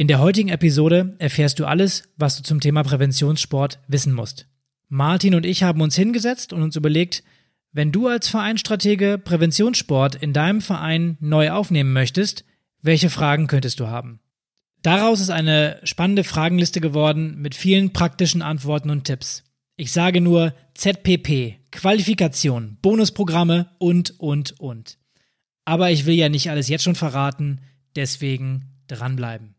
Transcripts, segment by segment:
In der heutigen Episode erfährst du alles, was du zum Thema Präventionssport wissen musst. Martin und ich haben uns hingesetzt und uns überlegt, wenn du als Vereinsstratege Präventionssport in deinem Verein neu aufnehmen möchtest, welche Fragen könntest du haben? Daraus ist eine spannende Fragenliste geworden mit vielen praktischen Antworten und Tipps. Ich sage nur ZPP, Qualifikation, Bonusprogramme und, und, und. Aber ich will ja nicht alles jetzt schon verraten, deswegen dranbleiben.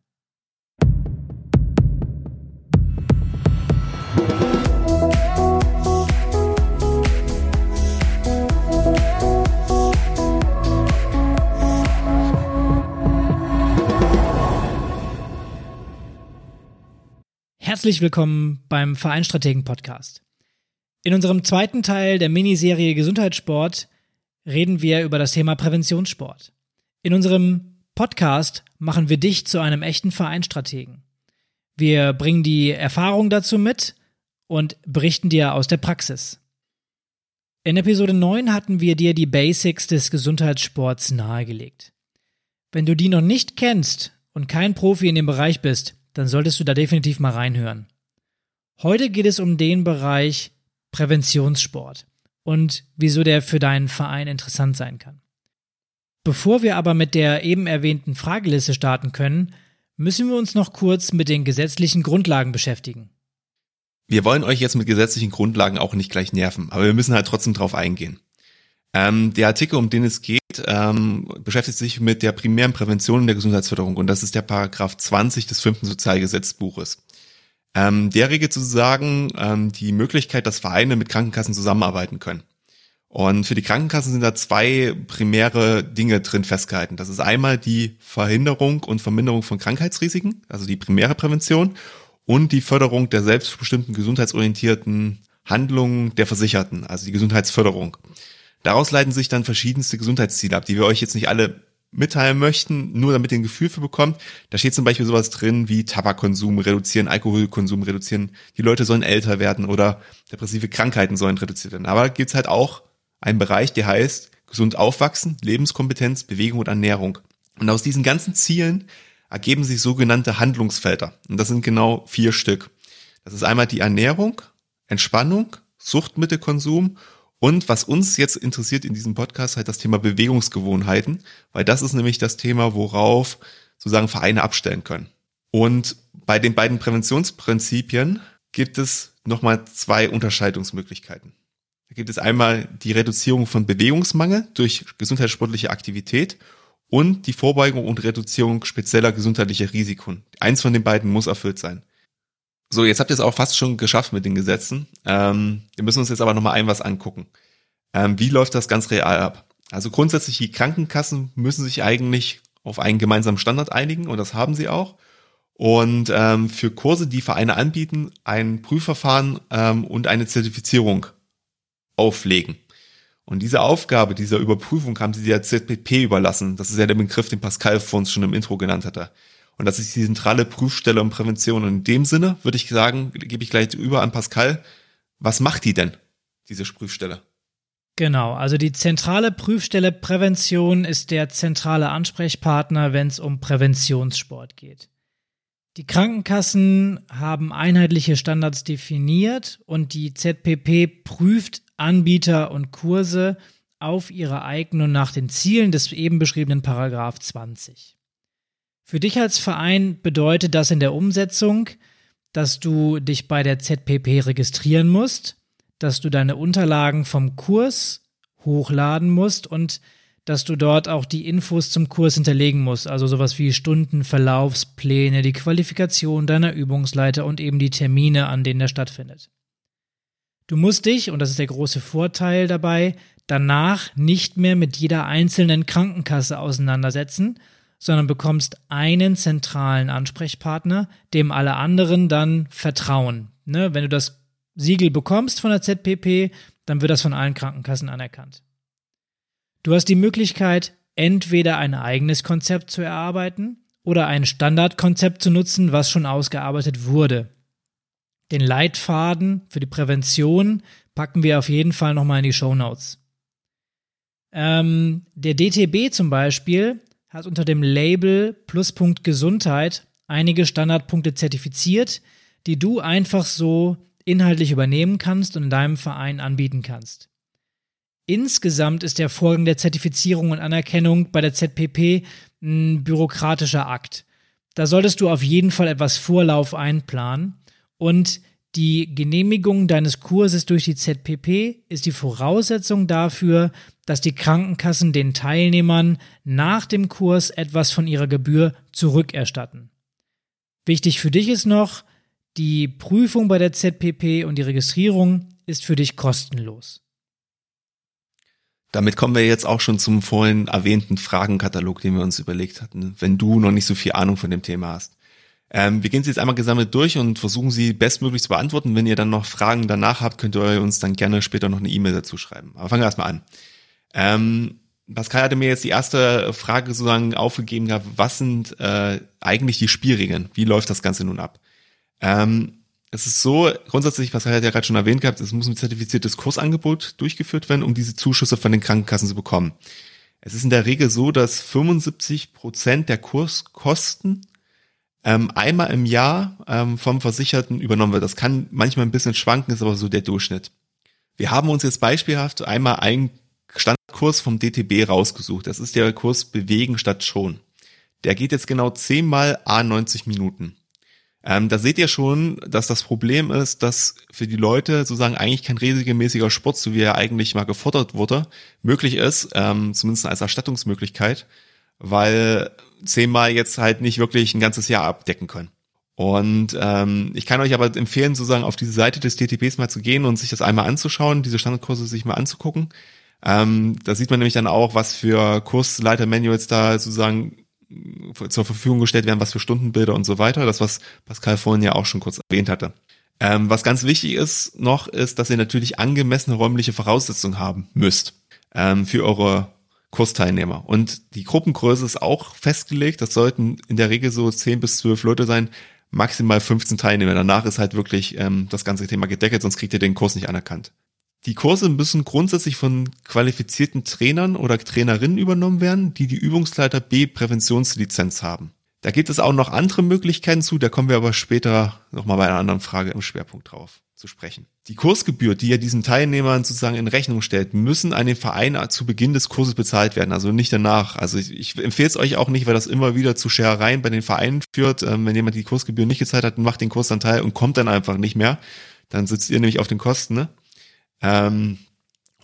Herzlich willkommen beim Vereinstrategen Podcast. In unserem zweiten Teil der Miniserie Gesundheitssport reden wir über das Thema Präventionssport. In unserem Podcast machen wir dich zu einem echten Vereinstrategen. Wir bringen die Erfahrung dazu mit und berichten dir aus der Praxis. In Episode 9 hatten wir dir die Basics des Gesundheitssports nahegelegt. Wenn du die noch nicht kennst und kein Profi in dem Bereich bist, dann solltest du da definitiv mal reinhören. Heute geht es um den Bereich Präventionssport und wieso der für deinen Verein interessant sein kann. Bevor wir aber mit der eben erwähnten Frageliste starten können, müssen wir uns noch kurz mit den gesetzlichen Grundlagen beschäftigen. Wir wollen euch jetzt mit gesetzlichen Grundlagen auch nicht gleich nerven, aber wir müssen halt trotzdem drauf eingehen. Ähm, der Artikel, um den es geht, ähm, beschäftigt sich mit der primären Prävention der Gesundheitsförderung und das ist der Paragraph 20 des fünften Sozialgesetzbuches. Ähm, der regelt sozusagen ähm, die Möglichkeit, dass Vereine mit Krankenkassen zusammenarbeiten können. Und für die Krankenkassen sind da zwei primäre Dinge drin festgehalten. Das ist einmal die Verhinderung und Verminderung von Krankheitsrisiken, also die primäre Prävention, und die Förderung der selbstbestimmten gesundheitsorientierten Handlungen der Versicherten, also die Gesundheitsförderung. Daraus leiten sich dann verschiedenste Gesundheitsziele ab, die wir euch jetzt nicht alle mitteilen möchten, nur damit ihr ein Gefühl für bekommt. Da steht zum Beispiel sowas drin wie Tabakkonsum reduzieren, Alkoholkonsum reduzieren, die Leute sollen älter werden oder depressive Krankheiten sollen reduziert werden. Aber gibt's halt auch einen Bereich, der heißt gesund aufwachsen, Lebenskompetenz, Bewegung und Ernährung. Und aus diesen ganzen Zielen ergeben sich sogenannte Handlungsfelder. Und das sind genau vier Stück. Das ist einmal die Ernährung, Entspannung, Suchtmittelkonsum und was uns jetzt interessiert in diesem Podcast, halt das Thema Bewegungsgewohnheiten, weil das ist nämlich das Thema, worauf sozusagen Vereine abstellen können. Und bei den beiden Präventionsprinzipien gibt es nochmal zwei Unterscheidungsmöglichkeiten. Da gibt es einmal die Reduzierung von Bewegungsmangel durch gesundheitssportliche Aktivität und die Vorbeugung und Reduzierung spezieller gesundheitlicher Risiken. Eins von den beiden muss erfüllt sein. So, jetzt habt ihr es auch fast schon geschafft mit den Gesetzen. Ähm, wir müssen uns jetzt aber nochmal ein was angucken. Ähm, wie läuft das ganz real ab? Also grundsätzlich, die Krankenkassen müssen sich eigentlich auf einen gemeinsamen Standard einigen und das haben sie auch. Und ähm, für Kurse, die Vereine anbieten, ein Prüfverfahren ähm, und eine Zertifizierung auflegen. Und diese Aufgabe dieser Überprüfung haben sie der ZPP überlassen. Das ist ja der Begriff, den Pascal vor uns schon im Intro genannt hatte. Und das ist die zentrale Prüfstelle und Prävention. Und in dem Sinne würde ich sagen, gebe ich gleich über an Pascal. Was macht die denn, diese Prüfstelle? Genau, also die zentrale Prüfstelle Prävention ist der zentrale Ansprechpartner, wenn es um Präventionssport geht. Die Krankenkassen haben einheitliche Standards definiert und die ZPP prüft Anbieter und Kurse auf ihre eigenen und nach den Zielen des eben beschriebenen Paragraph 20. Für dich als Verein bedeutet das in der Umsetzung, dass du dich bei der ZPP registrieren musst, dass du deine Unterlagen vom Kurs hochladen musst und dass du dort auch die Infos zum Kurs hinterlegen musst, also sowas wie Stunden, Verlaufspläne, die Qualifikation deiner Übungsleiter und eben die Termine, an denen er stattfindet. Du musst dich, und das ist der große Vorteil dabei, danach nicht mehr mit jeder einzelnen Krankenkasse auseinandersetzen, sondern bekommst einen zentralen Ansprechpartner, dem alle anderen dann vertrauen. Ne? Wenn du das Siegel bekommst von der ZPP, dann wird das von allen Krankenkassen anerkannt. Du hast die Möglichkeit, entweder ein eigenes Konzept zu erarbeiten oder ein Standardkonzept zu nutzen, was schon ausgearbeitet wurde. Den Leitfaden für die Prävention packen wir auf jeden Fall nochmal in die Show Notes. Ähm, der DTB zum Beispiel hat unter dem Label Pluspunkt Gesundheit einige Standardpunkte zertifiziert, die du einfach so inhaltlich übernehmen kannst und in deinem Verein anbieten kannst. Insgesamt ist der Vorgang der Zertifizierung und Anerkennung bei der ZPP ein bürokratischer Akt. Da solltest du auf jeden Fall etwas Vorlauf einplanen und die Genehmigung deines Kurses durch die ZPP ist die Voraussetzung dafür, dass die Krankenkassen den Teilnehmern nach dem Kurs etwas von ihrer Gebühr zurückerstatten. Wichtig für dich ist noch, die Prüfung bei der ZPP und die Registrierung ist für dich kostenlos. Damit kommen wir jetzt auch schon zum vorhin erwähnten Fragenkatalog, den wir uns überlegt hatten, wenn du noch nicht so viel Ahnung von dem Thema hast. Ähm, wir gehen sie jetzt einmal gesammelt durch und versuchen sie bestmöglich zu beantworten. Wenn ihr dann noch Fragen danach habt, könnt ihr uns dann gerne später noch eine E-Mail dazu schreiben. Aber fangen wir erstmal an. Ähm, Pascal hatte mir jetzt die erste Frage sozusagen aufgegeben gehabt, was sind äh, eigentlich die Spielregeln? Wie läuft das Ganze nun ab? Ähm, es ist so, grundsätzlich, was er ja gerade schon erwähnt gehabt, es muss ein zertifiziertes Kursangebot durchgeführt werden, um diese Zuschüsse von den Krankenkassen zu bekommen. Es ist in der Regel so, dass 75 Prozent der Kurskosten ähm, einmal im Jahr ähm, vom Versicherten übernommen wird. Das kann manchmal ein bisschen schwanken, ist aber so der Durchschnitt. Wir haben uns jetzt beispielhaft einmal einen Standardkurs vom DTB rausgesucht. Das ist der Kurs Bewegen statt Schon. Der geht jetzt genau 10 mal A 90 Minuten. Ähm, da seht ihr schon, dass das Problem ist, dass für die Leute sozusagen eigentlich kein regelmäßiger Sport, so wie er eigentlich mal gefordert wurde, möglich ist, ähm, zumindest als Erstattungsmöglichkeit, weil zehnmal jetzt halt nicht wirklich ein ganzes Jahr abdecken können. Und ähm, ich kann euch aber empfehlen, sozusagen auf diese Seite des DTPs mal zu gehen und sich das einmal anzuschauen, diese Standardkurse sich mal anzugucken. Ähm, da sieht man nämlich dann auch, was für Kursleiter-Manuals da sozusagen zur Verfügung gestellt werden, was für Stundenbilder und so weiter. Das, was Pascal vorhin ja auch schon kurz erwähnt hatte. Ähm, was ganz wichtig ist noch, ist, dass ihr natürlich angemessene räumliche Voraussetzungen haben müsst ähm, für eure Kursteilnehmer. Und die Gruppengröße ist auch festgelegt. Das sollten in der Regel so 10 bis 12 Leute sein, maximal 15 Teilnehmer. Danach ist halt wirklich ähm, das ganze Thema gedeckelt, sonst kriegt ihr den Kurs nicht anerkannt. Die Kurse müssen grundsätzlich von qualifizierten Trainern oder Trainerinnen übernommen werden, die die Übungsleiter B Präventionslizenz haben. Da gibt es auch noch andere Möglichkeiten zu, da kommen wir aber später nochmal bei einer anderen Frage im Schwerpunkt drauf zu sprechen. Die Kursgebühr, die ihr diesen Teilnehmern sozusagen in Rechnung stellt, müssen an den Verein zu Beginn des Kurses bezahlt werden, also nicht danach. Also ich, ich empfehle es euch auch nicht, weil das immer wieder zu Scherereien bei den Vereinen führt. Ähm, wenn jemand die Kursgebühr nicht gezahlt hat, macht den Kurs dann teil und kommt dann einfach nicht mehr. Dann sitzt ihr nämlich auf den Kosten. Ne? Ähm,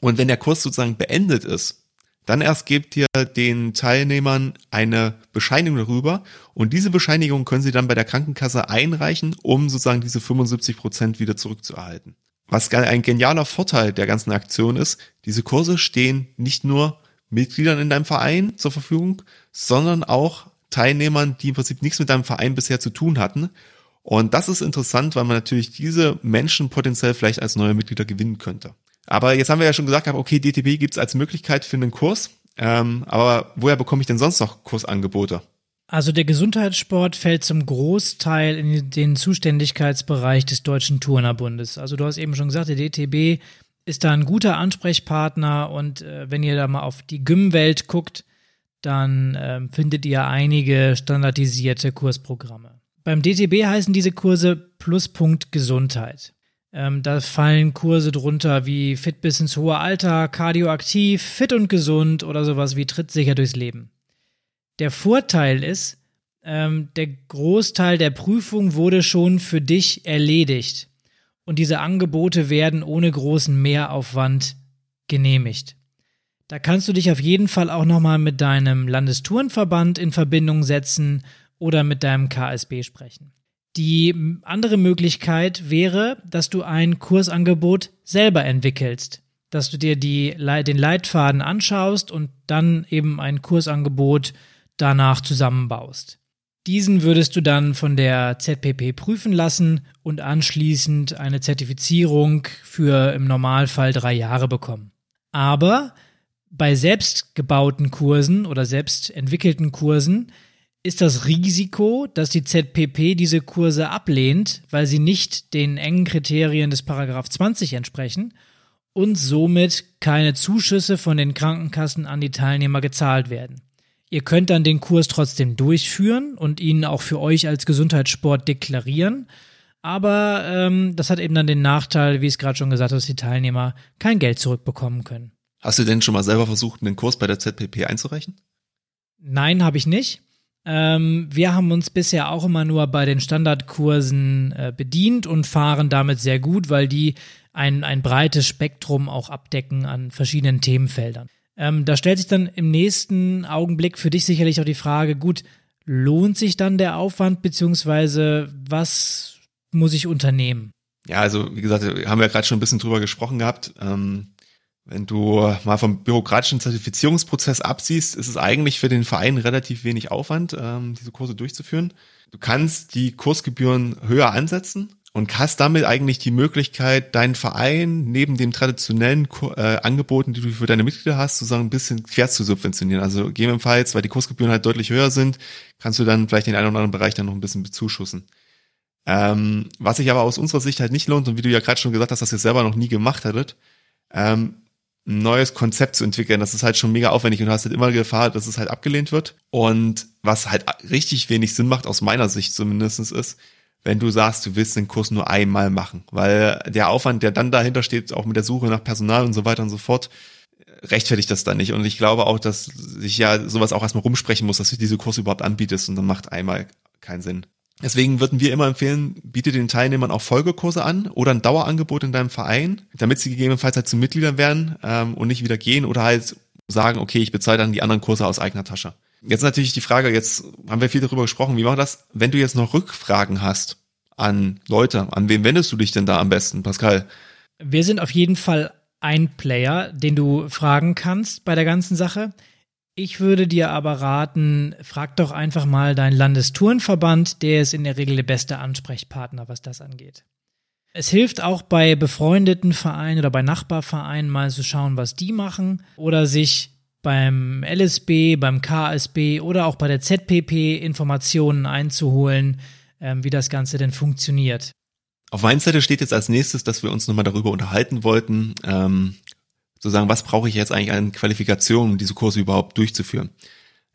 und wenn der Kurs sozusagen beendet ist, dann erst gebt ihr den Teilnehmern eine Bescheinigung darüber und diese Bescheinigung können sie dann bei der Krankenkasse einreichen, um sozusagen diese 75 Prozent wieder zurückzuerhalten. Was ein genialer Vorteil der ganzen Aktion ist, diese Kurse stehen nicht nur Mitgliedern in deinem Verein zur Verfügung, sondern auch Teilnehmern, die im Prinzip nichts mit deinem Verein bisher zu tun hatten und das ist interessant, weil man natürlich diese Menschen potenziell vielleicht als neue Mitglieder gewinnen könnte. Aber jetzt haben wir ja schon gesagt, okay, DTB gibt's als Möglichkeit für einen Kurs. Ähm, aber woher bekomme ich denn sonst noch Kursangebote? Also der Gesundheitssport fällt zum Großteil in den Zuständigkeitsbereich des Deutschen Turnerbundes. Also du hast eben schon gesagt, der DTB ist da ein guter Ansprechpartner und äh, wenn ihr da mal auf die Gym-Welt guckt, dann äh, findet ihr einige standardisierte Kursprogramme. Beim DTB heißen diese Kurse Pluspunkt Gesundheit. Ähm, da fallen Kurse drunter wie Fit bis ins hohe Alter, Kardioaktiv, Fit und Gesund oder sowas wie Trittsicher durchs Leben. Der Vorteil ist, ähm, der Großteil der Prüfung wurde schon für dich erledigt. Und diese Angebote werden ohne großen Mehraufwand genehmigt. Da kannst du dich auf jeden Fall auch nochmal mit deinem Landestourenverband in Verbindung setzen oder mit deinem KSB sprechen. Die andere Möglichkeit wäre, dass du ein Kursangebot selber entwickelst, dass du dir die, den Leitfaden anschaust und dann eben ein Kursangebot danach zusammenbaust. Diesen würdest du dann von der ZPP prüfen lassen und anschließend eine Zertifizierung für im Normalfall drei Jahre bekommen. Aber bei selbstgebauten Kursen oder selbst entwickelten Kursen ist das Risiko, dass die ZPP diese Kurse ablehnt, weil sie nicht den engen Kriterien des Paragraph 20 entsprechen und somit keine Zuschüsse von den Krankenkassen an die Teilnehmer gezahlt werden. Ihr könnt dann den Kurs trotzdem durchführen und ihn auch für euch als Gesundheitssport deklarieren. Aber ähm, das hat eben dann den Nachteil, wie ich es gerade schon gesagt habe, dass die Teilnehmer kein Geld zurückbekommen können. Hast du denn schon mal selber versucht, einen Kurs bei der ZPP einzureichen? Nein, habe ich nicht. Ähm, wir haben uns bisher auch immer nur bei den Standardkursen äh, bedient und fahren damit sehr gut, weil die ein, ein breites Spektrum auch abdecken an verschiedenen Themenfeldern. Ähm, da stellt sich dann im nächsten Augenblick für dich sicherlich auch die Frage, gut, lohnt sich dann der Aufwand, beziehungsweise was muss ich unternehmen? Ja, also wie gesagt, haben wir ja gerade schon ein bisschen drüber gesprochen gehabt. Ähm, wenn du mal vom bürokratischen Zertifizierungsprozess absiehst, ist es eigentlich für den Verein relativ wenig Aufwand, ähm, diese Kurse durchzuführen. Du kannst die Kursgebühren höher ansetzen und hast damit eigentlich die Möglichkeit, deinen Verein neben dem traditionellen äh, Angeboten, die du für deine Mitglieder hast, sozusagen ein bisschen quer zu subventionieren. Also gegebenenfalls, weil die Kursgebühren halt deutlich höher sind, kannst du dann vielleicht den einen oder anderen Bereich dann noch ein bisschen bezuschussen. Ähm, was sich aber aus unserer Sicht halt nicht lohnt und wie du ja gerade schon gesagt hast, dass ihr selber noch nie gemacht hattet, ähm, ein neues Konzept zu entwickeln. Das ist halt schon mega aufwendig und du hast halt immer Gefahr, dass es halt abgelehnt wird. Und was halt richtig wenig Sinn macht, aus meiner Sicht zumindestens ist, wenn du sagst, du willst den Kurs nur einmal machen. Weil der Aufwand, der dann dahinter steht, auch mit der Suche nach Personal und so weiter und so fort, rechtfertigt das dann nicht. Und ich glaube auch, dass sich ja sowas auch erstmal rumsprechen muss, dass du diese Kurse überhaupt anbietest und dann macht einmal keinen Sinn. Deswegen würden wir immer empfehlen, biete den Teilnehmern auch Folgekurse an oder ein Dauerangebot in deinem Verein, damit sie gegebenenfalls halt zu Mitgliedern werden ähm, und nicht wieder gehen oder halt sagen, okay, ich bezahle dann die anderen Kurse aus eigener Tasche. Jetzt natürlich die Frage, jetzt haben wir viel darüber gesprochen, wie machen wir das? Wenn du jetzt noch Rückfragen hast an Leute, an wen wendest du dich denn da am besten, Pascal? Wir sind auf jeden Fall ein Player, den du fragen kannst bei der ganzen Sache. Ich würde dir aber raten, frag doch einfach mal deinen Landestourenverband, der ist in der Regel der beste Ansprechpartner, was das angeht. Es hilft auch bei befreundeten Vereinen oder bei Nachbarvereinen mal zu schauen, was die machen oder sich beim LSB, beim KSB oder auch bei der ZPP Informationen einzuholen, ähm, wie das Ganze denn funktioniert. Auf meiner Seite steht jetzt als nächstes, dass wir uns nochmal darüber unterhalten wollten, ähm, zu sagen, was brauche ich jetzt eigentlich an Qualifikationen, um diese Kurse überhaupt durchzuführen.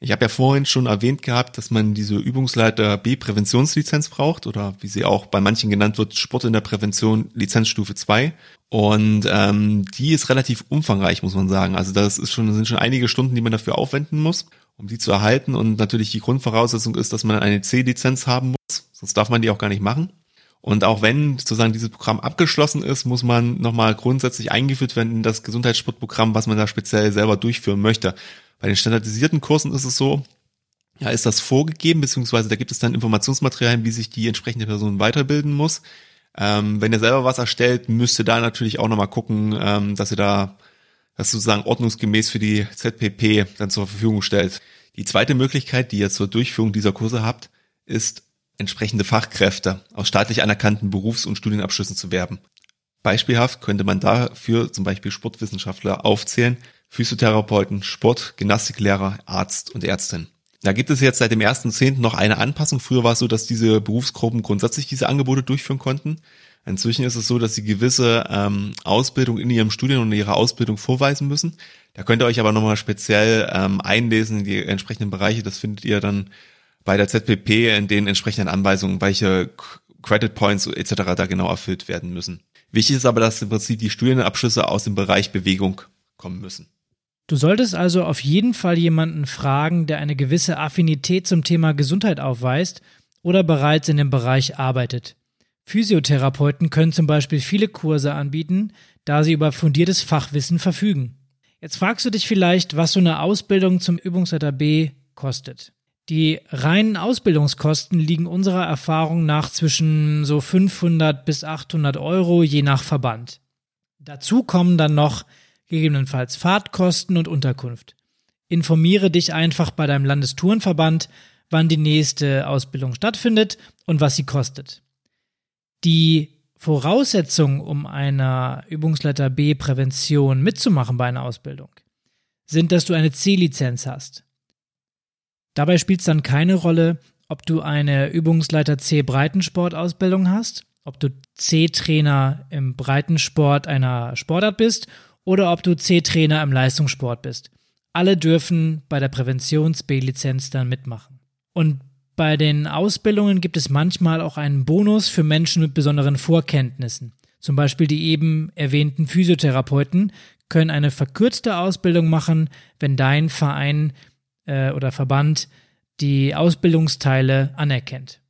Ich habe ja vorhin schon erwähnt gehabt, dass man diese Übungsleiter B Präventionslizenz braucht oder wie sie auch bei manchen genannt wird, Sport in der Prävention Lizenzstufe 2. Und ähm, die ist relativ umfangreich, muss man sagen. Also das ist schon, sind schon einige Stunden, die man dafür aufwenden muss, um die zu erhalten. Und natürlich die Grundvoraussetzung ist, dass man eine C-Lizenz haben muss, sonst darf man die auch gar nicht machen. Und auch wenn sozusagen dieses Programm abgeschlossen ist, muss man nochmal grundsätzlich eingeführt werden in das Gesundheitssportprogramm, was man da speziell selber durchführen möchte. Bei den standardisierten Kursen ist es so, ja, ist das vorgegeben, beziehungsweise da gibt es dann Informationsmaterialien, wie sich die entsprechende Person weiterbilden muss. Ähm, wenn ihr selber was erstellt, müsst ihr da natürlich auch nochmal gucken, ähm, dass ihr da das sozusagen ordnungsgemäß für die ZPP dann zur Verfügung stellt. Die zweite Möglichkeit, die ihr zur Durchführung dieser Kurse habt, ist entsprechende Fachkräfte aus staatlich anerkannten Berufs- und Studienabschlüssen zu werben. Beispielhaft könnte man dafür zum Beispiel Sportwissenschaftler aufzählen, Physiotherapeuten, Sport, Gymnastiklehrer, Arzt und Ärztin. Da gibt es jetzt seit dem 1.10. noch eine Anpassung. Früher war es so, dass diese Berufsgruppen grundsätzlich diese Angebote durchführen konnten. Inzwischen ist es so, dass sie gewisse ähm, Ausbildung in ihrem Studium und ihrer Ausbildung vorweisen müssen. Da könnt ihr euch aber nochmal speziell ähm, einlesen in die entsprechenden Bereiche. Das findet ihr dann bei der ZPP in den entsprechenden Anweisungen, welche Credit Points etc. da genau erfüllt werden müssen. Wichtig ist aber, dass im Prinzip die Studienabschlüsse aus dem Bereich Bewegung kommen müssen. Du solltest also auf jeden Fall jemanden fragen, der eine gewisse Affinität zum Thema Gesundheit aufweist oder bereits in dem Bereich arbeitet. Physiotherapeuten können zum Beispiel viele Kurse anbieten, da sie über fundiertes Fachwissen verfügen. Jetzt fragst du dich vielleicht, was so eine Ausbildung zum Übungsleiter B kostet. Die reinen Ausbildungskosten liegen unserer Erfahrung nach zwischen so 500 bis 800 Euro je nach Verband. Dazu kommen dann noch gegebenenfalls Fahrtkosten und Unterkunft. Informiere dich einfach bei deinem Landestourenverband, wann die nächste Ausbildung stattfindet und was sie kostet. Die Voraussetzungen, um einer Übungsleiter B Prävention mitzumachen bei einer Ausbildung, sind, dass du eine C-Lizenz hast. Dabei spielt es dann keine Rolle, ob du eine Übungsleiter C Breitensportausbildung hast, ob du C-Trainer im Breitensport einer Sportart bist oder ob du C-Trainer im Leistungssport bist. alle dürfen bei der Präventions-B-Lizenz dann mitmachen. Und bei den Ausbildungen gibt es manchmal auch einen Bonus für Menschen mit besonderen Vorkenntnissen. Zum Beispiel die eben erwähnten Physiotherapeuten können eine verkürzte Ausbildung machen, wenn dein Verein äh, oder Verband die Ausbildungsteile anerkennt.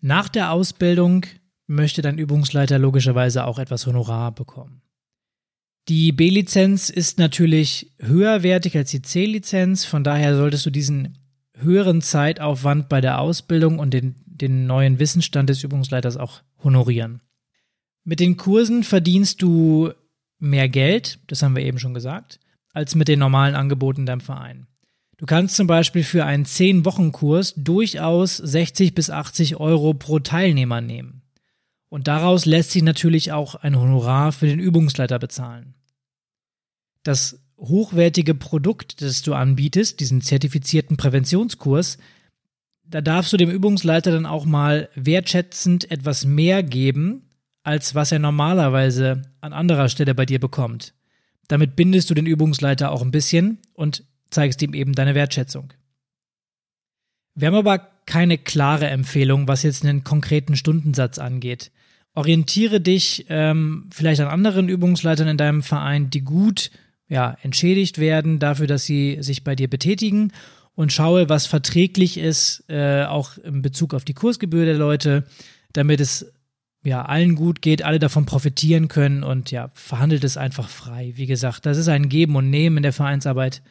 Nach der Ausbildung möchte dein Übungsleiter logischerweise auch etwas Honorar bekommen. Die B-Lizenz ist natürlich höherwertig als die C-Lizenz, von daher solltest du diesen höheren Zeitaufwand bei der Ausbildung und den, den neuen Wissensstand des Übungsleiters auch honorieren. Mit den Kursen verdienst du mehr Geld, das haben wir eben schon gesagt, als mit den normalen Angeboten deinem Verein. Du kannst zum Beispiel für einen 10-Wochen-Kurs durchaus 60 bis 80 Euro pro Teilnehmer nehmen. Und daraus lässt sich natürlich auch ein Honorar für den Übungsleiter bezahlen. Das hochwertige Produkt, das du anbietest, diesen zertifizierten Präventionskurs, da darfst du dem Übungsleiter dann auch mal wertschätzend etwas mehr geben, als was er normalerweise an anderer Stelle bei dir bekommt. Damit bindest du den Übungsleiter auch ein bisschen und zeigst ihm eben deine Wertschätzung. Wir haben aber keine klare Empfehlung, was jetzt einen konkreten Stundensatz angeht. Orientiere dich ähm, vielleicht an anderen Übungsleitern in deinem Verein, die gut ja, entschädigt werden dafür, dass sie sich bei dir betätigen und schaue, was verträglich ist, äh, auch in Bezug auf die Kursgebühr der Leute, damit es ja allen gut geht, alle davon profitieren können und ja, verhandelt es einfach frei. Wie gesagt, das ist ein Geben und Nehmen in der Vereinsarbeit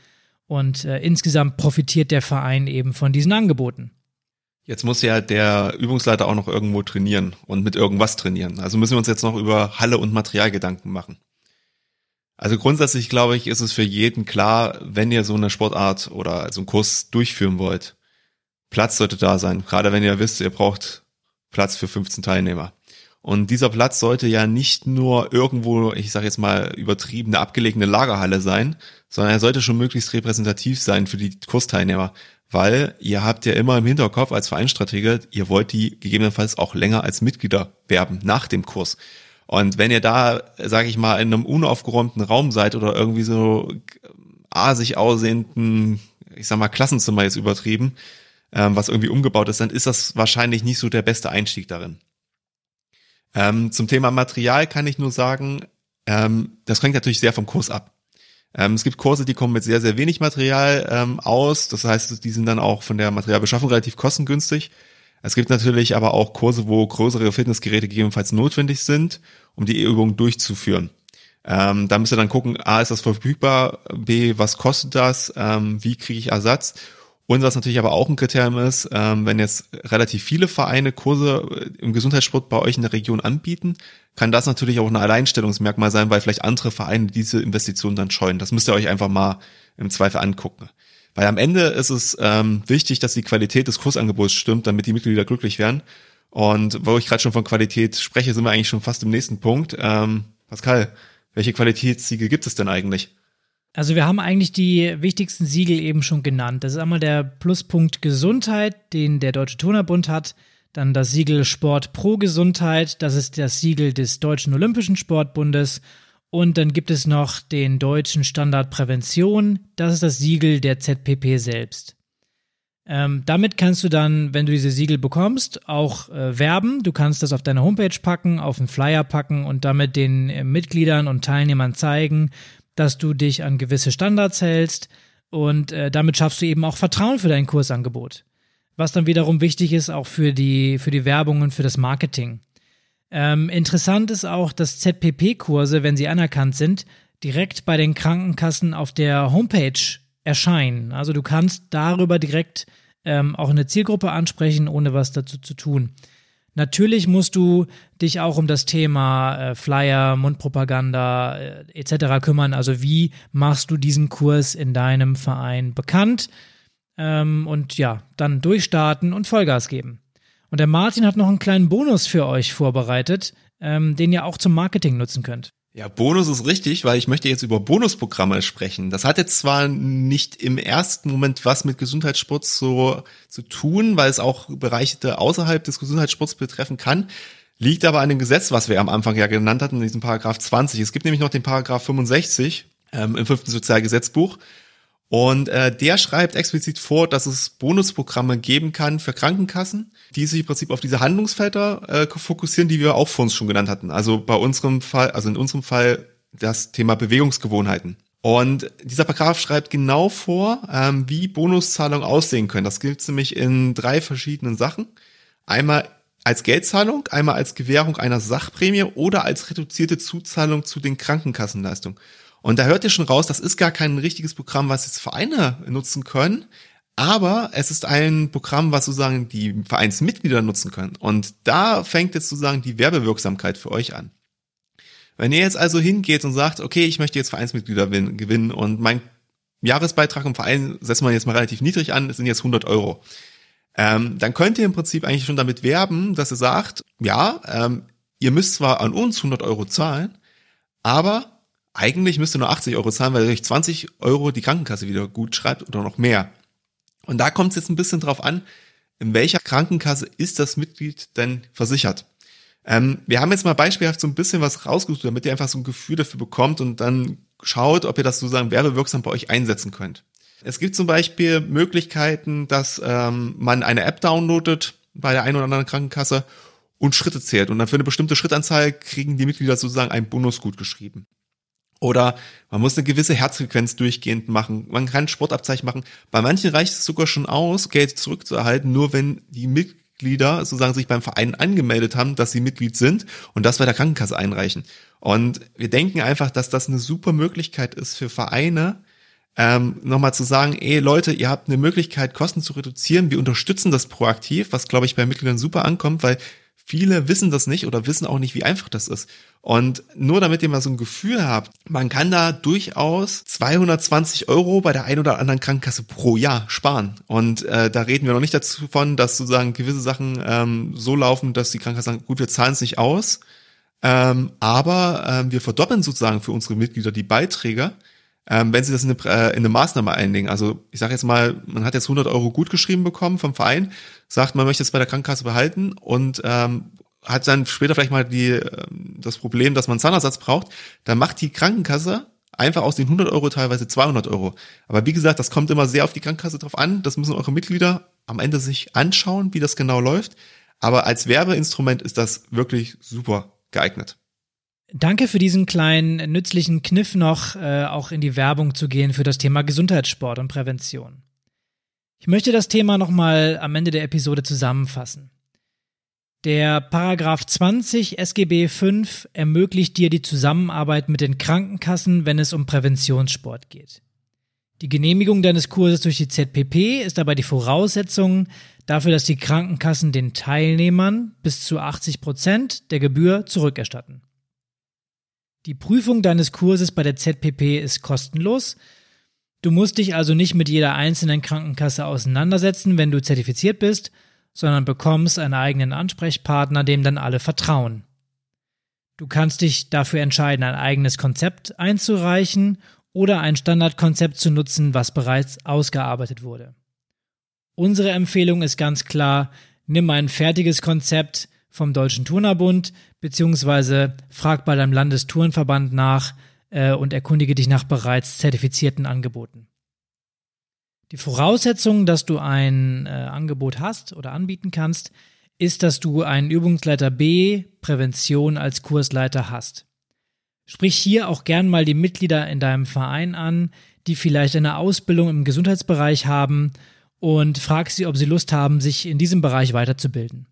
und äh, insgesamt profitiert der Verein eben von diesen Angeboten. Jetzt muss ja der Übungsleiter auch noch irgendwo trainieren und mit irgendwas trainieren. Also müssen wir uns jetzt noch über Halle und Material Gedanken machen. Also grundsätzlich glaube ich, ist es für jeden klar, wenn ihr so eine Sportart oder so einen Kurs durchführen wollt, Platz sollte da sein. Gerade wenn ihr wisst, ihr braucht Platz für 15 Teilnehmer. Und dieser Platz sollte ja nicht nur irgendwo, ich sage jetzt mal übertriebene, abgelegene Lagerhalle sein, sondern er sollte schon möglichst repräsentativ sein für die Kursteilnehmer. Weil ihr habt ja immer im Hinterkopf als Vereinsstratege, ihr wollt die gegebenenfalls auch länger als Mitglieder werben nach dem Kurs. Und wenn ihr da, sage ich mal, in einem unaufgeräumten Raum seid oder irgendwie so asig aussehenden, ich sag mal, Klassenzimmer jetzt übertrieben, ähm, was irgendwie umgebaut ist, dann ist das wahrscheinlich nicht so der beste Einstieg darin. Ähm, zum Thema Material kann ich nur sagen, ähm, das hängt natürlich sehr vom Kurs ab. Ähm, es gibt Kurse, die kommen mit sehr, sehr wenig Material ähm, aus. Das heißt, die sind dann auch von der Materialbeschaffung relativ kostengünstig. Es gibt natürlich aber auch Kurse, wo größere Fitnessgeräte gegebenenfalls notwendig sind, um die Übung durchzuführen. Ähm, da müsst ihr dann gucken, A, ist das verfügbar, B, was kostet das, ähm, wie kriege ich Ersatz und was natürlich aber auch ein Kriterium ist, ähm, wenn jetzt relativ viele Vereine Kurse äh, im Gesundheitssport bei euch in der Region anbieten, kann das natürlich auch ein Alleinstellungsmerkmal sein, weil vielleicht andere Vereine diese Investitionen dann scheuen. Das müsst ihr euch einfach mal im Zweifel angucken. Weil am Ende ist es ähm, wichtig, dass die Qualität des Kursangebots stimmt, damit die Mitglieder glücklich werden. Und wo ich gerade schon von Qualität spreche, sind wir eigentlich schon fast im nächsten Punkt. Ähm, Pascal, welche Qualitätssiegel gibt es denn eigentlich? Also wir haben eigentlich die wichtigsten Siegel eben schon genannt. Das ist einmal der Pluspunkt Gesundheit, den der Deutsche Turnerbund hat. Dann das Siegel Sport pro Gesundheit, das ist das Siegel des Deutschen Olympischen Sportbundes. Und dann gibt es noch den deutschen Standard Prävention. Das ist das Siegel der ZPP selbst. Ähm, damit kannst du dann, wenn du diese Siegel bekommst, auch äh, werben. Du kannst das auf deine Homepage packen, auf einen Flyer packen und damit den äh, Mitgliedern und Teilnehmern zeigen, dass du dich an gewisse Standards hältst. Und äh, damit schaffst du eben auch Vertrauen für dein Kursangebot. Was dann wiederum wichtig ist, auch für die, für die Werbung und für das Marketing. Ähm, interessant ist auch, dass ZPP-Kurse, wenn sie anerkannt sind, direkt bei den Krankenkassen auf der Homepage erscheinen. Also du kannst darüber direkt ähm, auch eine Zielgruppe ansprechen, ohne was dazu zu tun. Natürlich musst du dich auch um das Thema äh, Flyer, Mundpropaganda äh, etc. kümmern. Also wie machst du diesen Kurs in deinem Verein bekannt? Ähm, und ja, dann durchstarten und Vollgas geben. Und der Martin hat noch einen kleinen Bonus für euch vorbereitet, ähm, den ihr auch zum Marketing nutzen könnt. Ja, Bonus ist richtig, weil ich möchte jetzt über Bonusprogramme sprechen. Das hat jetzt zwar nicht im ersten Moment was mit Gesundheitssport so zu tun, weil es auch Bereiche außerhalb des Gesundheitssports betreffen kann, liegt aber an dem Gesetz, was wir am Anfang ja genannt hatten, in diesem Paragraph 20. Es gibt nämlich noch den Paragraph 65 ähm, im fünften Sozialgesetzbuch. Und äh, der schreibt explizit vor, dass es Bonusprogramme geben kann für Krankenkassen, die sich im Prinzip auf diese Handlungsfelder äh, fokussieren, die wir auch vor uns schon genannt hatten. Also bei unserem Fall, also in unserem Fall das Thema Bewegungsgewohnheiten. Und dieser Paragraph schreibt genau vor, ähm, wie Bonuszahlungen aussehen können. Das gilt nämlich in drei verschiedenen Sachen. Einmal als Geldzahlung, einmal als Gewährung einer Sachprämie oder als reduzierte Zuzahlung zu den Krankenkassenleistungen. Und da hört ihr schon raus, das ist gar kein richtiges Programm, was jetzt Vereine nutzen können, aber es ist ein Programm, was sozusagen die Vereinsmitglieder nutzen können. Und da fängt jetzt sozusagen die Werbewirksamkeit für euch an. Wenn ihr jetzt also hingeht und sagt, okay, ich möchte jetzt Vereinsmitglieder gewinnen und mein Jahresbeitrag im Verein setzt man jetzt mal relativ niedrig an, es sind jetzt 100 Euro. Ähm, dann könnt ihr im Prinzip eigentlich schon damit werben, dass ihr sagt, ja, ähm, ihr müsst zwar an uns 100 Euro zahlen, aber eigentlich müsst ihr nur 80 Euro zahlen, weil euch 20 Euro die Krankenkasse wieder gut schreibt oder noch mehr. Und da kommt es jetzt ein bisschen drauf an, in welcher Krankenkasse ist das Mitglied denn versichert. Ähm, wir haben jetzt mal beispielhaft so ein bisschen was rausgesucht, damit ihr einfach so ein Gefühl dafür bekommt und dann schaut, ob ihr das sozusagen werbewirksam bei euch einsetzen könnt. Es gibt zum Beispiel Möglichkeiten, dass ähm, man eine App downloadet bei der einen oder anderen Krankenkasse und Schritte zählt. Und dann für eine bestimmte Schrittanzahl kriegen die Mitglieder sozusagen einen Bonus gut geschrieben. Oder man muss eine gewisse Herzfrequenz durchgehend machen. Man kann Sportabzeichen machen. Bei manchen reicht es sogar schon aus, Geld zurückzuerhalten, nur wenn die Mitglieder sozusagen sich beim Verein angemeldet haben, dass sie Mitglied sind und das bei der Krankenkasse einreichen. Und wir denken einfach, dass das eine super Möglichkeit ist für Vereine, ähm, nochmal zu sagen, ey Leute, ihr habt eine Möglichkeit, Kosten zu reduzieren. Wir unterstützen das proaktiv, was glaube ich bei Mitgliedern super ankommt, weil viele wissen das nicht oder wissen auch nicht, wie einfach das ist. Und nur damit ihr mal so ein Gefühl habt, man kann da durchaus 220 Euro bei der ein oder anderen Krankenkasse pro Jahr sparen. Und äh, da reden wir noch nicht davon, dass sozusagen gewisse Sachen ähm, so laufen, dass die Krankenkasse sagen, gut, wir zahlen es nicht aus, ähm, aber ähm, wir verdoppeln sozusagen für unsere Mitglieder die Beiträge ähm, wenn sie das in eine, äh, in eine Maßnahme einlegen. Also ich sage jetzt mal, man hat jetzt 100 Euro gut geschrieben bekommen vom Verein, sagt, man möchte es bei der Krankenkasse behalten und ähm, hat dann später vielleicht mal die, äh, das Problem, dass man Zahnersatz braucht, dann macht die Krankenkasse einfach aus den 100 Euro teilweise 200 Euro. Aber wie gesagt, das kommt immer sehr auf die Krankenkasse drauf an. Das müssen eure Mitglieder am Ende sich anschauen, wie das genau läuft. Aber als Werbeinstrument ist das wirklich super geeignet. Danke für diesen kleinen nützlichen Kniff noch, äh, auch in die Werbung zu gehen für das Thema Gesundheitssport und Prävention. Ich möchte das Thema nochmal am Ende der Episode zusammenfassen. Der Paragraph 20 SGB 5 ermöglicht dir die Zusammenarbeit mit den Krankenkassen, wenn es um Präventionssport geht. Die Genehmigung deines Kurses durch die ZPP ist dabei die Voraussetzung dafür, dass die Krankenkassen den Teilnehmern bis zu 80 Prozent der Gebühr zurückerstatten. Die Prüfung deines Kurses bei der ZPP ist kostenlos. Du musst dich also nicht mit jeder einzelnen Krankenkasse auseinandersetzen, wenn du zertifiziert bist, sondern bekommst einen eigenen Ansprechpartner, dem dann alle vertrauen. Du kannst dich dafür entscheiden, ein eigenes Konzept einzureichen oder ein Standardkonzept zu nutzen, was bereits ausgearbeitet wurde. Unsere Empfehlung ist ganz klar, nimm ein fertiges Konzept vom Deutschen Turnerbund, beziehungsweise frag bei deinem Landestourenverband nach äh, und erkundige dich nach bereits zertifizierten Angeboten. Die Voraussetzung, dass du ein äh, Angebot hast oder anbieten kannst, ist, dass du einen Übungsleiter B Prävention als Kursleiter hast. Sprich hier auch gern mal die Mitglieder in deinem Verein an, die vielleicht eine Ausbildung im Gesundheitsbereich haben und frag sie, ob sie Lust haben, sich in diesem Bereich weiterzubilden.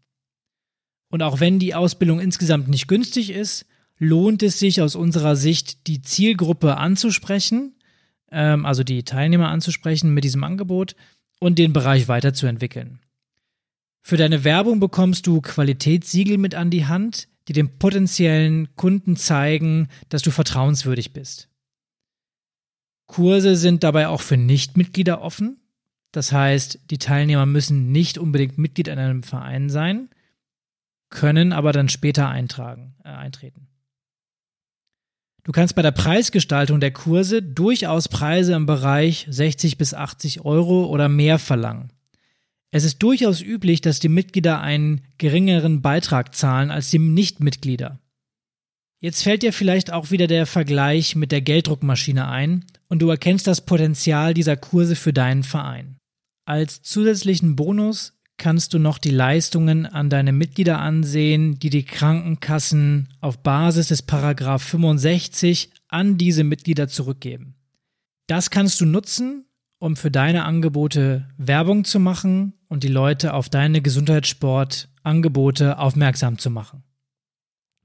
Und auch wenn die Ausbildung insgesamt nicht günstig ist, lohnt es sich aus unserer Sicht, die Zielgruppe anzusprechen, ähm, also die Teilnehmer anzusprechen mit diesem Angebot und den Bereich weiterzuentwickeln. Für deine Werbung bekommst du Qualitätssiegel mit an die Hand, die dem potenziellen Kunden zeigen, dass du vertrauenswürdig bist. Kurse sind dabei auch für Nichtmitglieder offen. Das heißt, die Teilnehmer müssen nicht unbedingt Mitglied in einem Verein sein können aber dann später eintragen, äh, eintreten. Du kannst bei der Preisgestaltung der Kurse durchaus Preise im Bereich 60 bis 80 Euro oder mehr verlangen. Es ist durchaus üblich, dass die Mitglieder einen geringeren Beitrag zahlen als die Nichtmitglieder. Jetzt fällt dir vielleicht auch wieder der Vergleich mit der Gelddruckmaschine ein und du erkennst das Potenzial dieser Kurse für deinen Verein. Als zusätzlichen Bonus kannst du noch die Leistungen an deine Mitglieder ansehen, die die Krankenkassen auf Basis des Paragraph 65 an diese Mitglieder zurückgeben. Das kannst du nutzen, um für deine Angebote Werbung zu machen und die Leute auf deine Gesundheitssportangebote aufmerksam zu machen.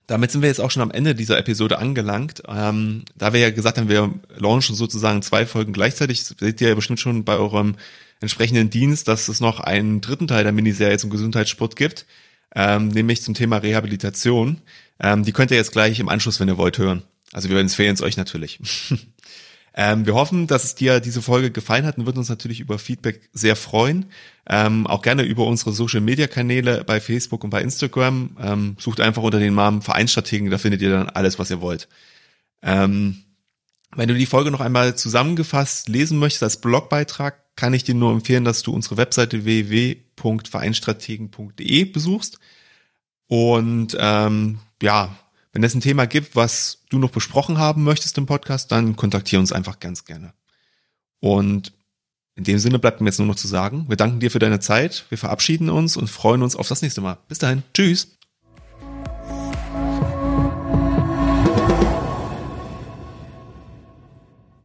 Damit sind wir jetzt auch schon am Ende dieser Episode angelangt. Ähm, da wir ja gesagt haben, wir launchen sozusagen zwei Folgen gleichzeitig, seht ihr ja bestimmt schon bei eurem entsprechenden Dienst, dass es noch einen dritten Teil der Miniserie zum Gesundheitssport gibt, ähm, nämlich zum Thema Rehabilitation. Ähm, die könnt ihr jetzt gleich im Anschluss, wenn ihr wollt, hören. Also wir empfehlen es euch natürlich. ähm, wir hoffen, dass es dir diese Folge gefallen hat und würden uns natürlich über Feedback sehr freuen. Ähm, auch gerne über unsere Social-Media-Kanäle bei Facebook und bei Instagram. Ähm, sucht einfach unter den Namen Vereinsstrategen, da findet ihr dann alles, was ihr wollt. Ähm, wenn du die Folge noch einmal zusammengefasst lesen möchtest als Blogbeitrag, kann ich dir nur empfehlen, dass du unsere Webseite www.vereinstrategen.de besuchst. Und ähm, ja, wenn es ein Thema gibt, was du noch besprochen haben möchtest im Podcast, dann kontaktiere uns einfach ganz gerne. Und in dem Sinne bleibt mir jetzt nur noch zu sagen, wir danken dir für deine Zeit, wir verabschieden uns und freuen uns auf das nächste Mal. Bis dahin, tschüss.